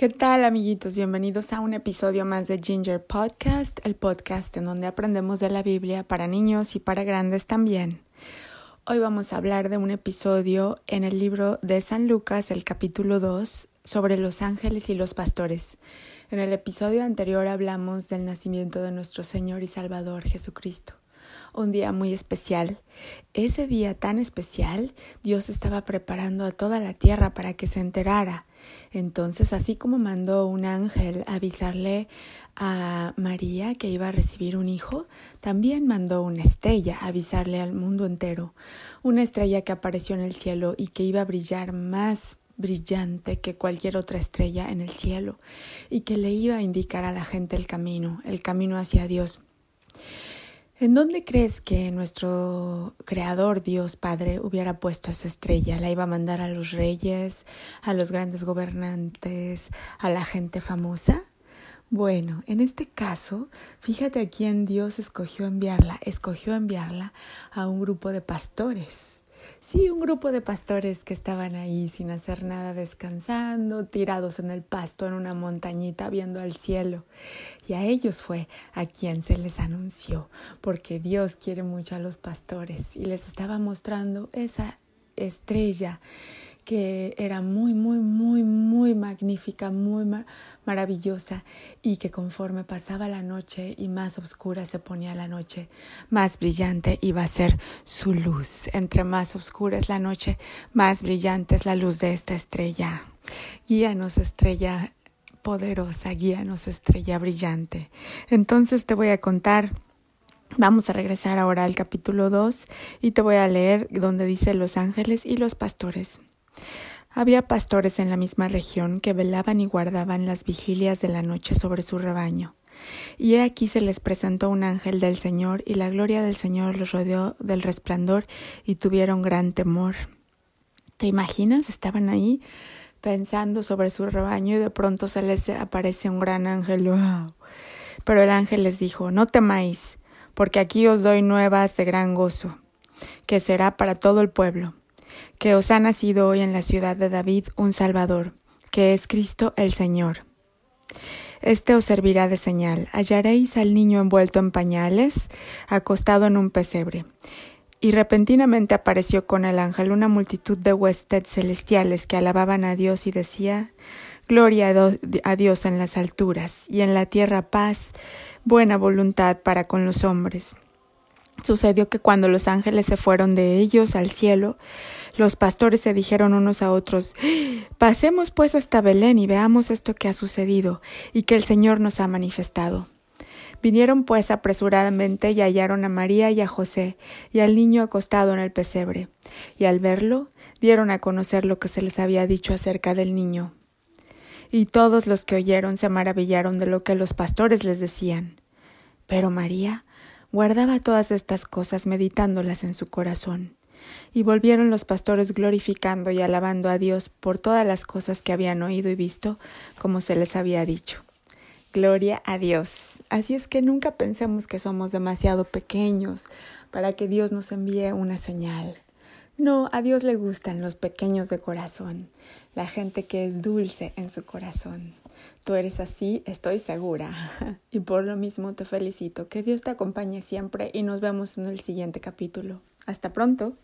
¿Qué tal amiguitos? Bienvenidos a un episodio más de Ginger Podcast, el podcast en donde aprendemos de la Biblia para niños y para grandes también. Hoy vamos a hablar de un episodio en el libro de San Lucas, el capítulo 2, sobre los ángeles y los pastores. En el episodio anterior hablamos del nacimiento de nuestro Señor y Salvador Jesucristo un día muy especial. Ese día tan especial, Dios estaba preparando a toda la tierra para que se enterara. Entonces, así como mandó un ángel avisarle a María que iba a recibir un hijo, también mandó una estrella avisarle al mundo entero, una estrella que apareció en el cielo y que iba a brillar más brillante que cualquier otra estrella en el cielo y que le iba a indicar a la gente el camino, el camino hacia Dios. ¿En dónde crees que nuestro Creador, Dios Padre, hubiera puesto esa estrella? ¿La iba a mandar a los reyes, a los grandes gobernantes, a la gente famosa? Bueno, en este caso, fíjate a quién Dios escogió enviarla. Escogió enviarla a un grupo de pastores Sí, un grupo de pastores que estaban ahí sin hacer nada, descansando, tirados en el pasto en una montañita viendo al cielo. Y a ellos fue a quien se les anunció, porque Dios quiere mucho a los pastores y les estaba mostrando esa estrella que era muy, muy, muy, muy magnífica, muy maravillosa y que conforme pasaba la noche y más oscura se ponía la noche, más brillante iba a ser su luz. Entre más oscura es la noche, más brillante es la luz de esta estrella. Guíanos, estrella poderosa, guíanos, estrella brillante. Entonces te voy a contar Vamos a regresar ahora al capítulo 2 y te voy a leer donde dice los ángeles y los pastores. Había pastores en la misma región que velaban y guardaban las vigilias de la noche sobre su rebaño. Y he aquí se les presentó un ángel del Señor, y la gloria del Señor los rodeó del resplandor, y tuvieron gran temor. ¿Te imaginas? Estaban ahí pensando sobre su rebaño y de pronto se les aparece un gran ángel. Pero el ángel les dijo, no temáis, porque aquí os doy nuevas de gran gozo, que será para todo el pueblo que os ha nacido hoy en la ciudad de David un Salvador, que es Cristo el Señor. Este os servirá de señal. Hallaréis al niño envuelto en pañales, acostado en un pesebre. Y repentinamente apareció con el ángel una multitud de huestes celestiales que alababan a Dios y decía Gloria a Dios en las alturas, y en la tierra paz, buena voluntad para con los hombres. Sucedió que cuando los ángeles se fueron de ellos al cielo, los pastores se dijeron unos a otros Pasemos pues hasta Belén y veamos esto que ha sucedido y que el Señor nos ha manifestado. Vinieron pues apresuradamente y hallaron a María y a José y al niño acostado en el pesebre, y al verlo dieron a conocer lo que se les había dicho acerca del niño. Y todos los que oyeron se maravillaron de lo que los pastores les decían. Pero María guardaba todas estas cosas meditándolas en su corazón. Y volvieron los pastores glorificando y alabando a Dios por todas las cosas que habían oído y visto, como se les había dicho. Gloria a Dios. Así es que nunca pensemos que somos demasiado pequeños para que Dios nos envíe una señal. No, a Dios le gustan los pequeños de corazón, la gente que es dulce en su corazón. Tú eres así, estoy segura. Y por lo mismo te felicito. Que Dios te acompañe siempre y nos vemos en el siguiente capítulo. Hasta pronto.